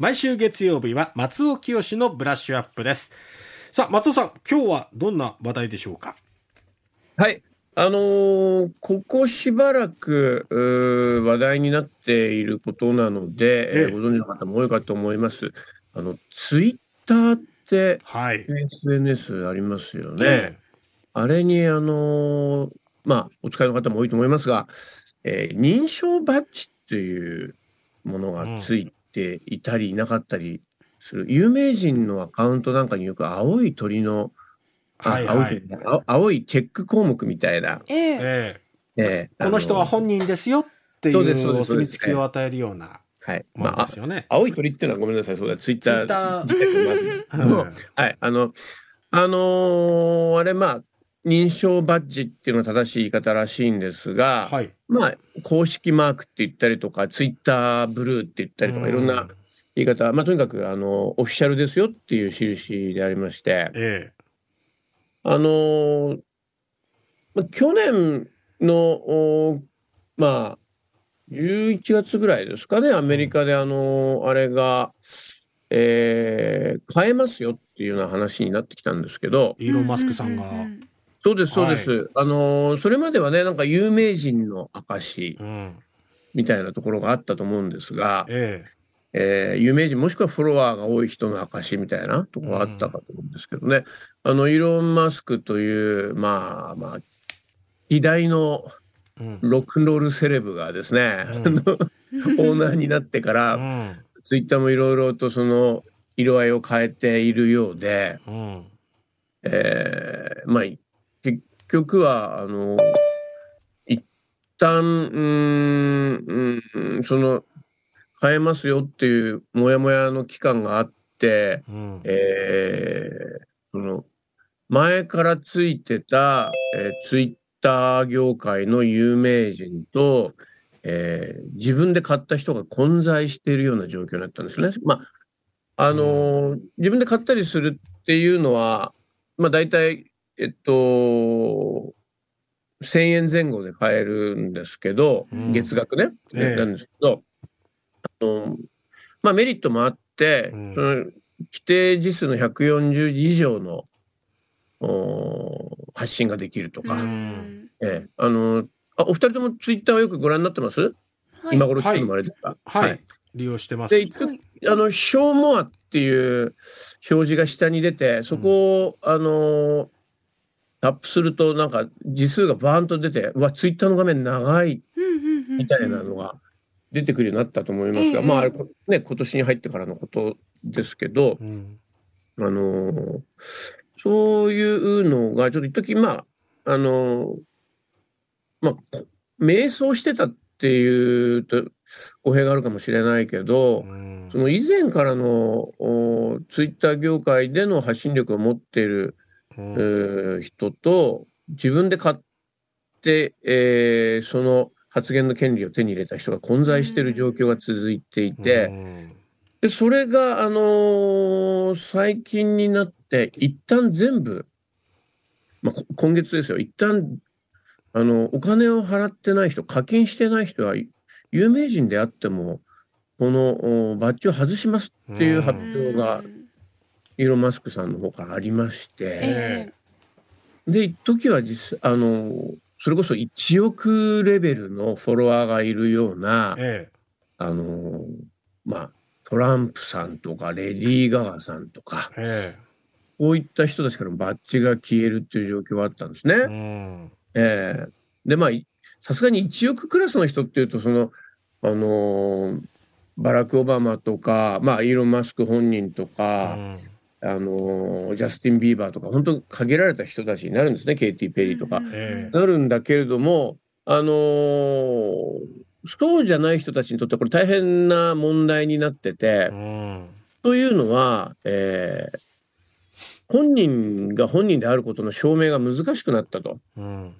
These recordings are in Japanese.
毎週月曜日は松尾清のブラッシュアップです。さあ松尾さん今日はどんな話題でしょうか？はい。あのー、ここしばらく話題になっていることなので、ええ、ご存知の方も多いかと思います。あのツイッターって、はい、SNS ありますよね。え、あれにあのー、まあお使いの方も多いと思いますが、えー、認証バッジっていうものがついていたりいなかったりする、うん、有名人のアカウントなんかによく青い鳥のはいはい、青青いチェック項目みたいな。えええー、この人は本人ですよっていうお墨付きを与えるような。はい。まあ、青い鳥っていうのはごめんなさい、そうだ、ツイッター自体もあるんですけどはい。あの、あのー、あれ、まあ、認証バッジっていうのは正しい言い方らしいんですが、はい、まあ、公式マークって言ったりとか、ツイッターブルーって言ったりとか、いろんな言い方、まあ、とにかく、あの、オフィシャルですよっていう印でありまして、ええ、あの去年の、まあ、11月ぐらいですかね、アメリカであのあれが、えー、変えますよっていうような話になってきたんですけど。イーロン・マスクさんが。そうです、そうです。はい、あのそれまではね、なんか有名人の証みたいなところがあったと思うんですが、ええ。えー、有名人もしくはフォロワーが多い人の証みたいなとこがあったかと思うんですけどね、うん、あのイーロン・マスクというまあまあ偉大のロックンロールセレブがですね、うん、オーナーになってから、うん、ツイッターもいろいろとその色合いを変えているようで、うん、えー、まあ結局はあの一旦うんうんその変えますよっていうモヤモヤの期間があって、うん、えー、その前からついてた、えー、ツイッター業界の有名人と、えー、自分で買った人が混在しているような状況になったんですね。まあ、あのーうん、自分で買ったりするっていうのは、まあ大体、えっと、1000円前後で買えるんですけど、うん、月額ね、えなんですけど、のまあ、メリットもあって、うん、その規定字数の140字以上の発信ができるとか、うん、ええ、あのあお二人ともツイッターはよくご覧になってます、はい、今頃っていうのもあれですか、はい、はい、利用してます。で、あの、ショーモアっていう表示が下に出て、そこを、うん、あの、タップすると、なんか字数がバーンと出て、うわ、ツイッターの画面長いみたいなのが出てくるようになったと思いますが、えー、まあ、ね、今年に入ってからのことですけど、うん、あのー、そういうのが、ちょっと一時まあ、あのー、まあ、迷走してたっていうと、語弊があるかもしれないけど、うん、その以前からのツイッター業界での発信力を持っている、うん、人と、自分で買って、えー、その発言の権利を手に入れた人が混在している状況が続いていて、で、それが、あのー、最近になって、一旦全部、まあ、今月ですよ、一旦、あの、お金を払ってない人、課金してない人は、有名人であっても、このバッジを外しますっていう発表が、イーロン・マスクさんの方からありまして、で、一時は実、あの、それこそ1億レベルのフォロワーがいるような、ええ、あのまあトランプさんとかレディー・ガガさんとか、ええ、こういった人たちからバッジが消えるっていう状況があったんですね。うん、ええ、でまあさすがに1億クラスの人っていうとそのあのバラク・オバマとか、まあ、イーロン・マスク本人とか、うん、あのジャスティン・ビーバーとか本当限られた人たちになるんですねケイティ・ペリーとか、なるんだけれどもあのそうじゃない人たちにとってはこれ大変な問題になってて、うん、というのは、えー、本人が本人であることの証明が難しくなったと。うん、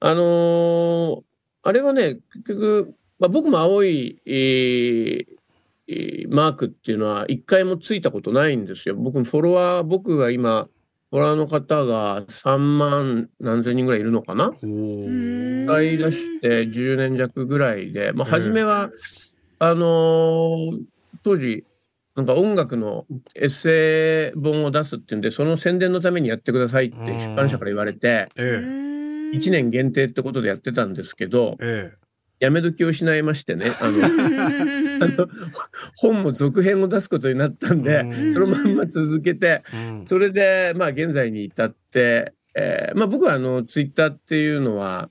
あのー、あれはね結局、まあ、僕も青い、えーマークっていうのは一回もついたことないんですよ。僕フォロワー、僕が今、フォロワーの方が3万何千人ぐらいいるのかな？使い出して10年弱ぐらいで、まあ、初めは、あのー、当時、なんか音楽のエッセイ本を出すっていうんで、その宣伝のためにやってくださいって出版社から言われて、ええ。1年限定ってことでやってたんですけど、え。やめ時を失いましてね、あの、あの本も続編を出すことになったんでう、ん。そのまんま続けて、それで、まあ、現在に至って、えーまあ、僕はあのツイッターっていうのは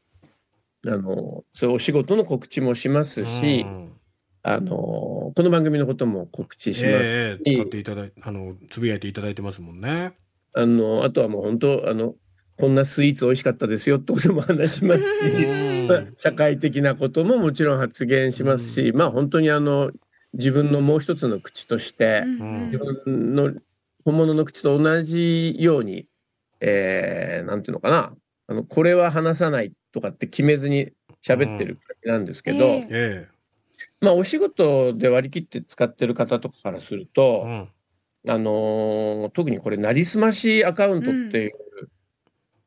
あのそうお仕事の告知もしますし、うん。あのこの番組のことも告知しますし、ええ使っていただいあのつぶやいていただいてますもんね。あのあとはもう本当あのこんなスイーツ美味しかったですよってことも話しますし、社会的なことももちろん発言しますし、まあ本当にあの自分のもう一つの口として、ん。自分の本物の口と同じように、えー、なんていうのかなあのこれは話さないとかって決めずに喋ってる感じなんですけど、ええ。えまあお仕事で割り切って使ってる方とかからするえと、うん。あのー特にこれなりすましアカウントっていう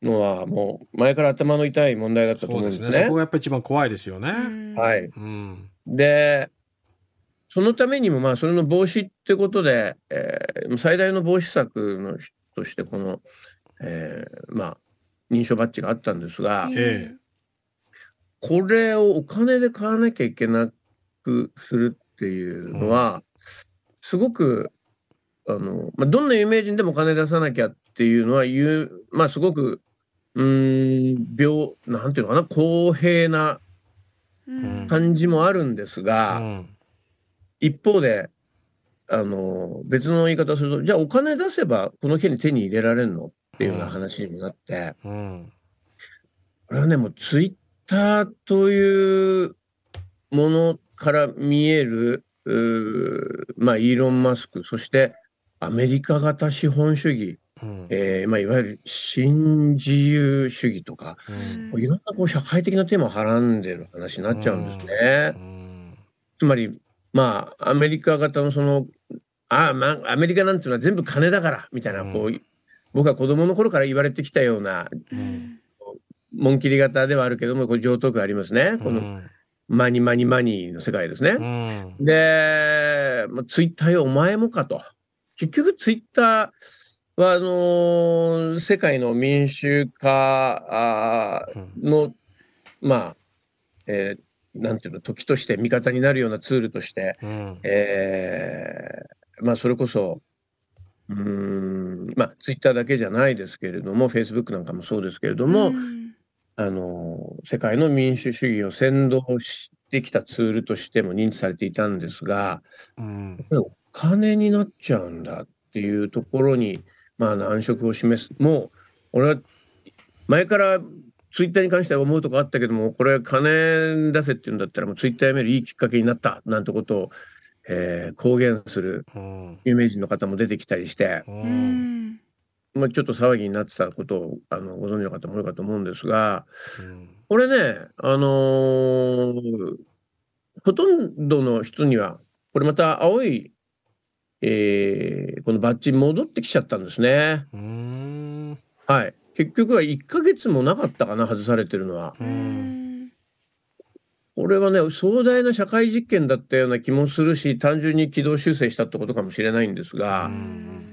のはもう前から頭の痛い問題だったと思うんですすね。でね。そこがやっぱ一番怖いですよね。はい、うん。でそのためにもまあそれの防止ってことで、えー最大の防止策のとしてこの、えーまあ認証バッジがあったんですが、えこれをお金で買わなきゃいけなくするっていうのは、すごくあの、まあ、どんな有名人でもお金出さなきゃっていうのは言うまあすごくうーん病なんていうのかな公平なうん。感じもあるんですが、うん。一方で、あの、別の言い方をすると、じゃあお金出せばこの件に手に入れられるの？っていうような話になって、うん。これはね、もうツイッターというものから見える、まあ、イーロン・マスク、そしてアメリカ型資本主義、うんえーまあ、いわゆる新自由主義とか、うんいろんなこう社会的なテーマをはらんでる話になっちゃうんですね。うんつまり、まあ、アメリカ型のその、ああ、まあ、アメリカなんていうのは全部金だから、みたいな、こう、僕は子供の頃から言われてきたような、うん紋切り型ではあるけども、これ上等句ありますね。この、うんマニマニマニーの世界ですね。うんで、まあ、ツイッターよ、お前もかと。結局、ツイッターは、あのー世界の民主化あーの、まあ、えーなんていうの、時として味方になるようなツールとして、うん。えーまあそれこそ、うーん、まあツイッターだけじゃないですけれども、フェイスブックなんかもそうですけれども、うん。あの、世界の民主主義を先導してきたツールとしても認知されていたんですが、うん。これお金になっちゃうんだっていうところに、まあ難色を示す。もう、俺は前からツイッターに関しては思うとこあったけども、これ金出せっていうんだったらもうツイッターやめるいいきっかけになったなんてことを、えー公言するうん有名人の方も出てきたりして、まあ、ちょっと騒ぎになってたことをあのご存知の方も多いかと思うんですが、うん。これね、あのーほとんどの人には、これまた青い、えーこのバッジ戻ってきちゃったんですね。うんはい。結局は1ヶ月もなかったかな、外されてるのは。これはね、壮大な社会実験だったような気もするし、単純に軌道修正したってことかもしれないんですが、うん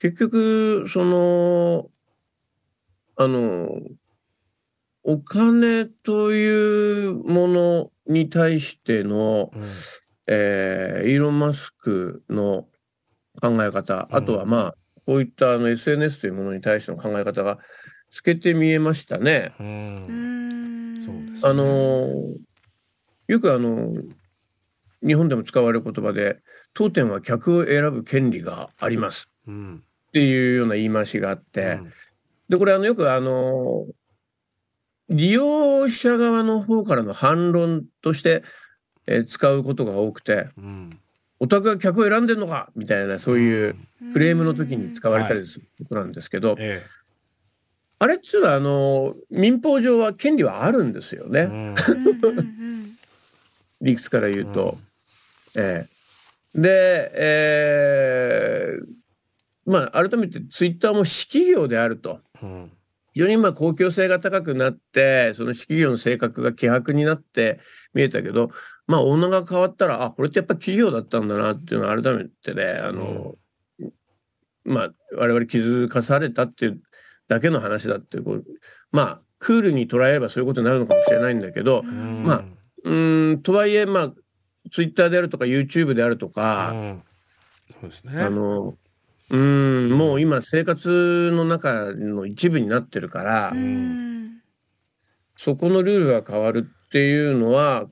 結局、その、あの、お金というものに対しての、うんえーイーロン・マスクの考え方、うん。あとはまあ、こういったあの SNS というものに対しての考え方が透けて見えましたね。ううん。んそうですあのーよくあの、日本でも使われる言葉で、当店は客を選ぶ権利があります。うん。っていうような言い回しがあって、で、これあの、よくあの、利用者側の方からの反論として、えー使うことが多くて、うんお宅が客を選んでんのかみたいな、そういうクレームの時に使われたりすることなんですけど、えあれっていうのは、あの、民法上は権利はあるんですよね。え うんうんうん理屈から言うと。ええ。で、えーまあ、改めてツイッターも私企業であると。うん。非常にまあ公共性が高くなって、その私企業の性格が希薄になって見えたけど、まあ、オーナーが変わったら、あ、これってやっぱ企業だったんだなっていうのは改めてね、あの、まあ、我々気づかされたっていうだけの話だっていう、こうまあ、クールに捉えればそういうことになるのかもしれないんだけど、うん。まあうーん、とはいえ、まあ、ツイッターであるとか、YouTube であるとうか、ん。そうですね。あの、うーん、もう今、生活の中の一部になってるから、うん。そこのルールが変わるっていうのは、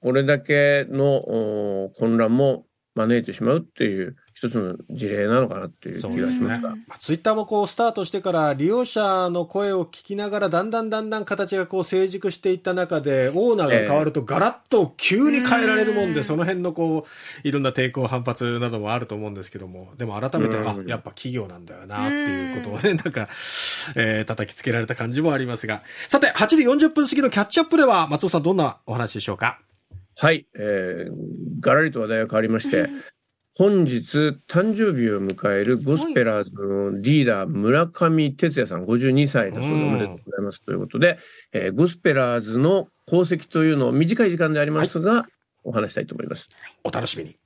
これだけの混乱も招いてしまうっていう一つの事例なのかなっていう気。がしました。まあ、ツイッターもこうスタートしてから利用者の声を聞きながらだんだんだんだん形がこう成熟していった中でオーナーが変わるとガラッと急に変えられるもんで、その辺のこういろんな抵抗反発などもあると思うんですけどもでも改めて、あやっぱ企業なんだよなっていうことをねなんか、えー叩きつけられた感じもありますがさて8時40分過ぎのキャッチアップでは松尾さんどんなお話でしょうかはい、えー、がらりと話題が変わりまして、本日誕生日を迎えるゴスペラーズのリーダー村上哲也さん52歳だそうでうん。おめでとうございます。ということで、えーゴスペラーズの功績というのを短い時間でありますが、お話したいと思います。お楽しみに